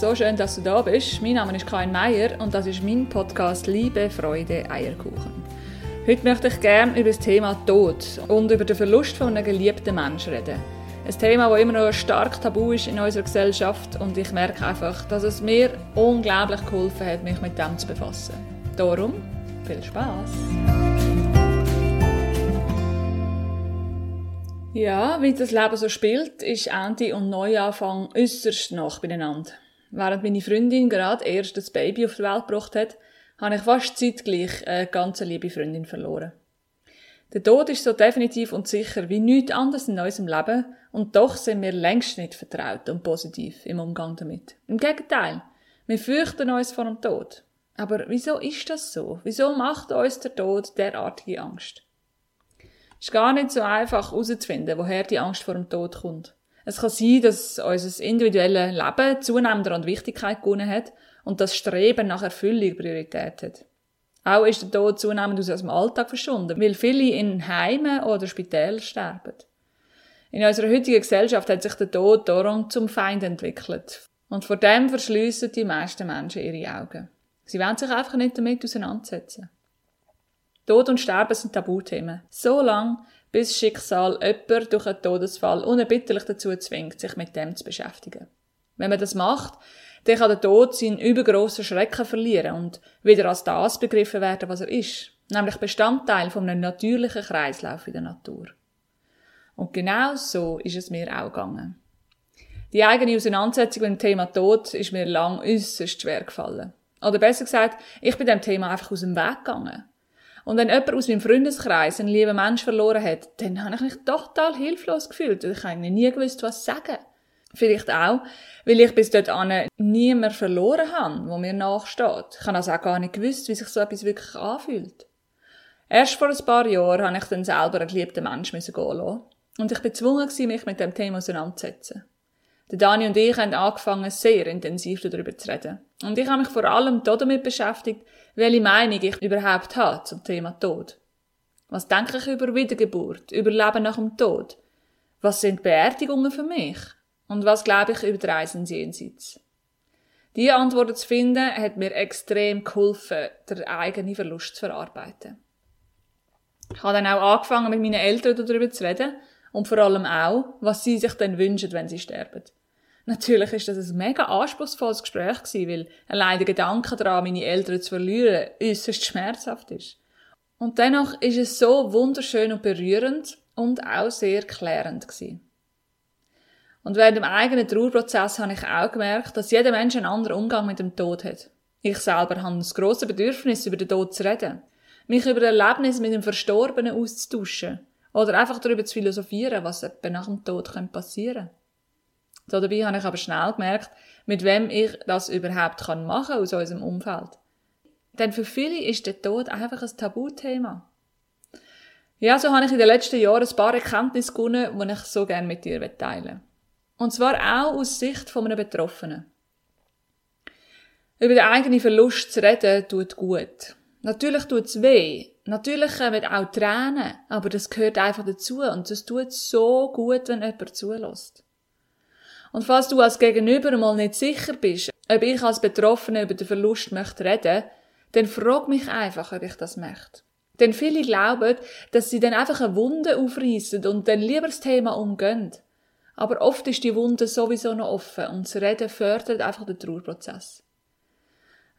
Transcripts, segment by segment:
so schön, dass du da bist. Mein Name ist Karin Meier und das ist mein Podcast Liebe, Freude, Eierkuchen. Heute möchte ich gerne über das Thema Tod und über den Verlust von einem geliebten Menschen reden. Ein Thema, das immer noch stark tabu ist in unserer Gesellschaft und ich merke einfach, dass es mir unglaublich geholfen hat, mich mit dem zu befassen. Darum viel Spaß! Ja, wie das Leben so spielt, ist Ende und Neuanfang äußerst nach beieinander. Während meine Freundin gerade erst das Baby auf die Welt gebracht hat, habe ich fast zeitgleich eine ganz liebe Freundin verloren. Der Tod ist so definitiv und sicher wie nichts anderes in unserem Leben und doch sind wir längst nicht vertraut und positiv im Umgang damit. Im Gegenteil, wir fürchten uns vor dem Tod. Aber wieso ist das so? Wieso macht uns der Tod derartige Angst? ist gar nicht so einfach herauszufinden, woher die Angst vor dem Tod kommt. Es kann sein, dass unser individuelles Leben zunehmend an Wichtigkeit gewonnen hat und das Streben nach Erfüllung Priorität hat. Auch ist der Tod zunehmend aus dem Alltag verschwunden, weil viele in Heimen oder Spitälern sterben. In unserer heutigen Gesellschaft hat sich der Tod darum zum Feind entwickelt. Und vor dem verschliessen die meisten Menschen ihre Augen. Sie wollen sich einfach nicht damit auseinandersetzen. Tod und Sterben sind Tabuthemen. So lang, bis Schicksal jemand durch einen Todesfall unerbittlich dazu zwingt, sich mit dem zu beschäftigen. Wenn man das macht, dann kann der Tod seinen übergrossen Schrecken verlieren und wieder als das begriffen werden, was er ist, nämlich Bestandteil von einem natürlichen Kreislauf in der Natur. Und genau so ist es mir auch gegangen. Die eigene Auseinandersetzung mit dem Thema Tod ist mir lang äußerst schwer gefallen. Oder besser gesagt, ich bin dem Thema einfach aus dem Weg gegangen. Und wenn jemand aus meinem Freundeskreis einen lieben Mensch verloren hat, dann habe ich mich total hilflos gefühlt. Ich habe nie gewusst, was sagen. Vielleicht auch, weil ich bis dort niemand verloren habe, wo mir nachsteht. Ich habe also auch gar nicht gewusst, wie sich so etwas wirklich anfühlt. Erst vor ein paar Jahren habe ich dann selber einen geliebten Menschen gehen lassen. Und ich bin gezwungen, mich mit dem Thema auseinanderzusetzen. Der Dani und ich haben angefangen, sehr intensiv darüber zu reden. Und ich habe mich vor allem damit beschäftigt, welche Meinung ich überhaupt habe zum Thema Tod. Was denke ich über Wiedergeburt, über Leben nach dem Tod? Was sind Beerdigungen für mich? Und was glaube ich über die Reisen jenseits? Diese Antworten zu finden, hat mir extrem geholfen, den eigenen Verlust zu verarbeiten. Ich habe dann auch angefangen, mit meinen Eltern darüber zu reden und vor allem auch, was sie sich dann wünschen, wenn sie sterben. Natürlich ist das ein mega anspruchsvolles Gespräch gewesen, weil allein der Gedanke daran, meine Eltern zu verlieren, äußerst schmerzhaft ist. Und dennoch ist es so wunderschön und berührend und auch sehr klärend gewesen. Und während dem eigenen Trauerprozess habe ich auch gemerkt, dass jeder Mensch einen anderen Umgang mit dem Tod hat. Ich selber habe ein grosses Bedürfnis, über den Tod zu reden. Mich über Erlebnisse mit dem Verstorbenen auszutauschen oder einfach darüber zu philosophieren, was nach dem Tod passieren könnte. Dabei habe ich aber schnell gemerkt, mit wem ich das überhaupt machen kann aus unserem Umfeld. Denn für viele ist der Tod einfach ein Tabuthema. Ja, so habe ich in den letzten Jahren ein paar Erkenntnisse gewonnen, die ich so gerne mit dir teilen Und zwar auch aus Sicht von einem Betroffenen. Über den eigenen Verlust zu reden, tut gut. Natürlich tut's weh. Natürlich kommen auch Tränen. Aber das gehört einfach dazu. Und es tut so gut, wenn jemand zulässt. Und falls du als Gegenüber mal nicht sicher bist, ob ich als Betroffene über den Verlust möchte reden, dann frag mich einfach, ob ich das möchte. Denn viele glauben, dass sie dann einfach eine Wunde aufreißen und dann lieber das Thema umgehen. Aber oft ist die Wunde sowieso noch offen und das Reden fördert einfach den Trauerprozess.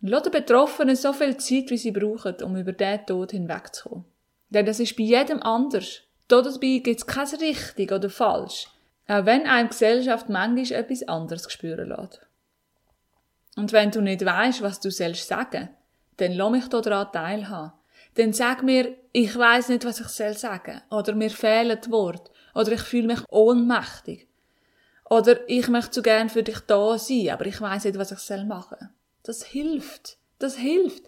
Lass den Betroffenen so viel Zeit, wie sie brauchen, um über diesen Tod hinwegzukommen. Denn das ist bei jedem anders. Dabei gibt es kein richtig oder falsch. Auch wenn eine Gesellschaft manchmal etwas anderes spüren lässt. Und wenn du nicht weißt, was du selbst sagen dann lass mich daran teilhaben. Dann sag mir, ich weiß nicht, was ich soll sagen. Oder mir fehlen die Worte. Oder ich fühle mich ohnmächtig. Oder ich möchte so gern für dich da sein, aber ich weiß nicht, was ich soll machen. Das hilft. Das hilft.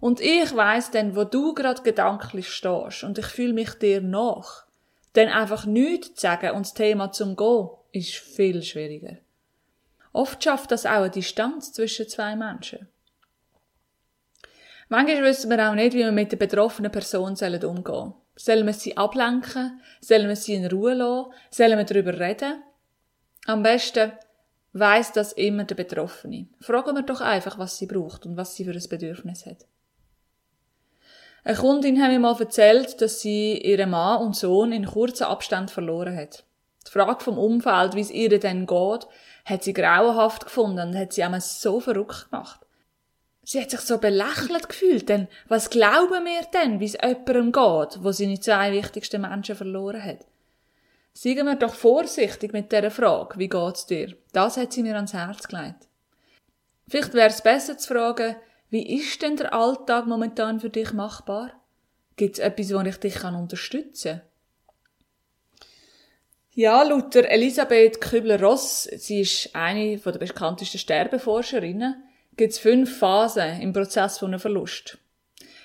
Und ich weiß dann, wo du gerade gedanklich stehst und ich fühle mich dir nach. Denn einfach nichts zu sagen und das Thema zum Gehen ist viel schwieriger. Oft schafft das auch eine Distanz zwischen zwei Menschen. Manchmal wissen wir auch nicht, wie wir mit der betroffenen Person umgehen sollen. Sollen wir sie ablenken? Sollen wir sie in Ruhe lassen? Sollen wir darüber reden? Am besten weiss das immer der Betroffene. Fragen wir doch einfach, was sie braucht und was sie für ein Bedürfnis hat. Eine Kundin hat mir mal erzählt, dass sie ihren Mann und Sohn in kurzen Abstand verloren hat. Die Frage vom Umfeld, wie es ihr denn geht, hat sie grauenhaft gefunden und hat sie einmal so verrückt gemacht. Sie hat sich so belächelt gefühlt, denn was glauben wir denn, wie es jemandem geht, wo seine zwei wichtigsten Menschen verloren hat? Seien wir doch vorsichtig mit dieser Frage, wie geht's dir? Das hat sie mir ans Herz gelegt. Vielleicht wäre es besser zu fragen, wie ist denn der Alltag momentan für dich machbar? Gibt es etwas, wo ich dich unterstützen kann? Ja, laut Elisabeth Kübler-Ross, sie ist eine der bekanntesten Sterbeforscherinnen, gibt es fünf Phasen im Prozess von einem Verlust.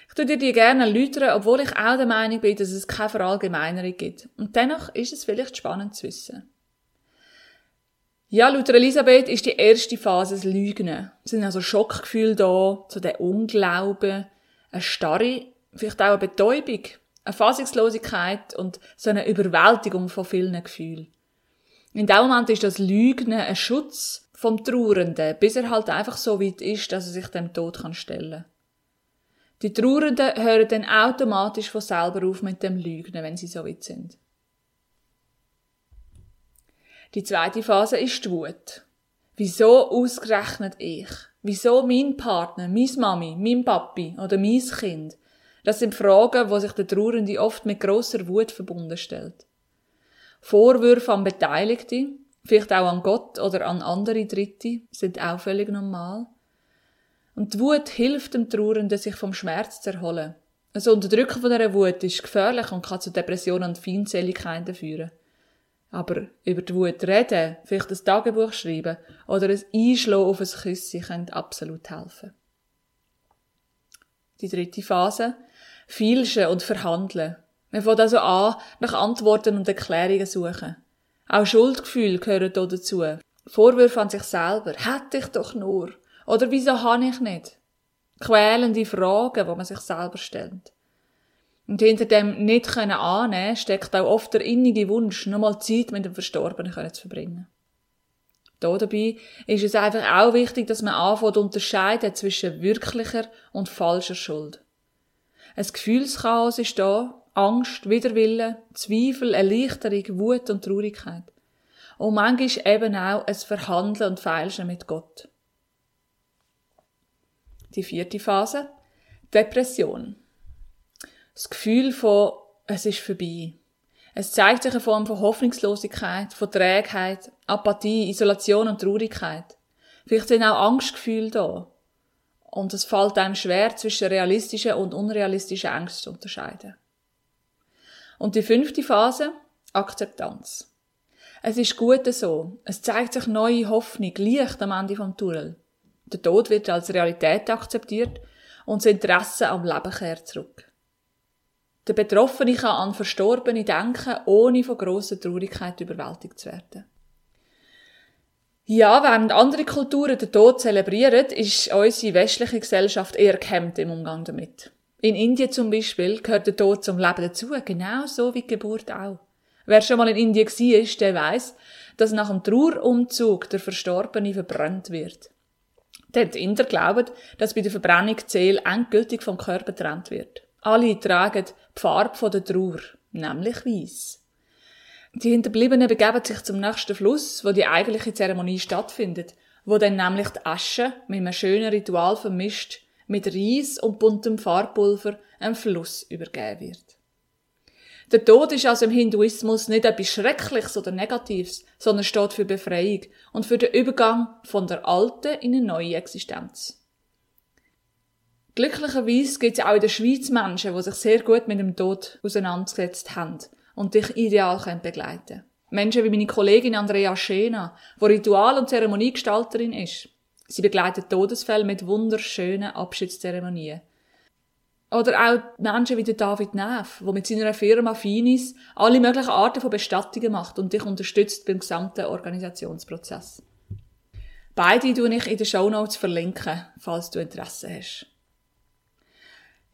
Ich tue dir die gerne erläutern, obwohl ich auch der Meinung bin, dass es keine Verallgemeinerung gibt. Und dennoch ist es vielleicht spannend zu wissen. Ja, laut Elisabeth ist die erste Phase das Lügen. Es sind also Schockgefühle da, so der Unglauben, eine Starre, vielleicht auch eine Betäubung, eine Fassungslosigkeit und so eine Überwältigung von vielen Gefühlen. In dem Moment ist das Lügen ein Schutz vom Trauernden, bis er halt einfach so weit ist, dass er sich dem Tod kann stellen Die Trauernden hören dann automatisch von selber auf mit dem Lügen, wenn sie so weit sind. Die zweite Phase ist die Wut. Wieso ausgerechnet ich? Wieso mein Partner, mein Mami, mein Papi oder mein Kind? Das sind Fragen, wo sich der Trauernde oft mit großer Wut verbunden stellt. Vorwürfe an Beteiligte, vielleicht auch an Gott oder an andere Dritte, sind auch völlig normal. Und die Wut hilft dem Trauernden, sich vom Schmerz zu erholen. Das Unterdrücken von dieser Wut ist gefährlich und kann zu Depressionen und Feindseligkeiten führen. Aber über die Wut reden, vielleicht ein Tagebuch schreiben oder ein Einschlagen auf ein Küsschen können absolut helfen. Die dritte Phase. Feilschen und verhandeln. Man fängt also an, nach Antworten und Erklärungen suchen. Auch Schuldgefühle gehören hier dazu. Vorwürfe an sich selber. Hätte ich doch nur. Oder wieso habe ich nicht? Quälende Fragen, die man sich selber stellt. Und hinter dem nicht können annehmen steckt auch oft der innige Wunsch, nochmal Zeit mit dem Verstorbenen zu verbringen. Da dabei ist es einfach auch wichtig, dass man anfängt unterscheiden zwischen wirklicher und falscher Schuld. Ein Gefühlschaos ist da, Angst, Widerwille, Zweifel, Erleichterung, Wut und Traurigkeit. Und manchmal eben auch ein Verhandeln und Feilschen mit Gott. Die vierte Phase. Depression. Das Gefühl von, es ist vorbei. Es zeigt sich eine Form von Hoffnungslosigkeit, von Trägheit, Apathie, Isolation und Traurigkeit. Vielleicht sind auch Angstgefühle da. Und es fällt einem schwer, zwischen realistischen und unrealistischen Ängsten zu unterscheiden. Und die fünfte Phase, Akzeptanz. Es ist gut so. Es zeigt sich neue Hoffnung, Licht am Ende vom Tunnel. Der Tod wird als Realität akzeptiert und das Interesse am Leben kehrt zurück. Der Betroffene kann an Verstorbene denken, ohne von grosser Traurigkeit überwältigt zu werden. Ja, während andere Kulturen den Tod zelebrieren, ist unsere westliche Gesellschaft eher gehemmt im Umgang damit. In Indien zum Beispiel gehört der Tod zum Leben dazu, genau so wie die Geburt auch. Wer schon mal in Indien war, der weiß, dass nach dem Trauerumzug der Verstorbene verbrannt wird. Denn die Inder glauben, dass bei der Verbrennung die Seele endgültig vom Körper getrennt wird. Alle tragen die Farbe der Trauer, nämlich weiß. Die Hinterbliebenen begeben sich zum nächsten Fluss, wo die eigentliche Zeremonie stattfindet, wo dann nämlich die Asche mit einem schönen Ritual vermischt mit Reis und buntem Farbpulver einem Fluss übergeben wird. Der Tod ist also im Hinduismus nicht etwas Schreckliches oder Negatives, sondern steht für Befreiung und für den Übergang von der alten in eine neue Existenz. Glücklicherweise gibt es auch in der Schweiz Menschen, die sich sehr gut mit dem Tod auseinandergesetzt haben und dich ideal begleiten können. Menschen wie meine Kollegin Andrea Schena, die Ritual- und Zeremoniegestalterin ist. Sie begleitet Todesfälle mit wunderschönen Abschiedszeremonien. Oder auch Menschen wie David Neff, der mit seiner Firma Finis alle möglichen Arten von Bestattungen macht und dich unterstützt beim gesamten Organisationsprozess. Beide tue ich in den Shownotes verlinken, falls du Interesse hast.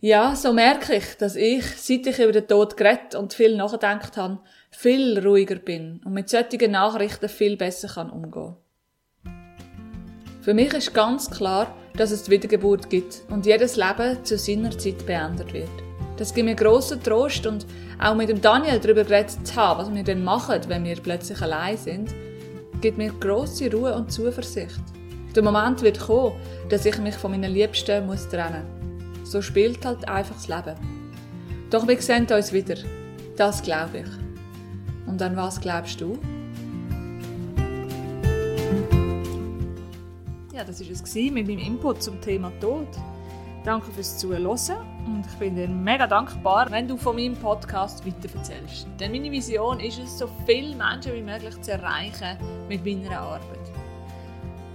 Ja, so merke ich, dass ich, seit ich über den Tod geredet und viel nachgedacht habe, viel ruhiger bin und mit solchen Nachrichten viel besser kann umgehen Für mich ist ganz klar, dass es die Wiedergeburt gibt und jedes Leben zu seiner Zeit beendet wird. Das gibt mir grossen Trost und auch mit dem Daniel darüber geredet zu haben, was wir dann machen, wenn wir plötzlich allein sind, gibt mir grosse Ruhe und Zuversicht. Der Moment wird kommen, dass ich mich von meinen Liebsten trennen muss. So spielt halt einfach das Leben. Doch wir sehen uns wieder. Das glaube ich. Und an was glaubst du? Ja, das war es mit meinem Input zum Thema Tod. Danke fürs Zuhören und ich bin dir mega dankbar, wenn du von meinem Podcast weiterverzählst. Denn meine Vision ist es, so viele Menschen wie möglich zu erreichen mit meiner Arbeit.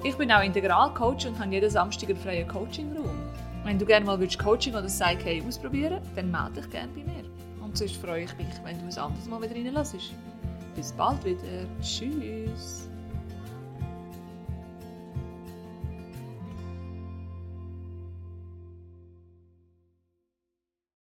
Ich bin auch Integralcoach und habe jeden Samstag einen freien Coaching-Raum. Wenn du gerne mal Coaching oder Psyche ausprobieren dann melde dich gerne bei mir. Und sonst freue ich mich, wenn du es anderes Mal wieder reinlässt. Bis bald wieder. Tschüss.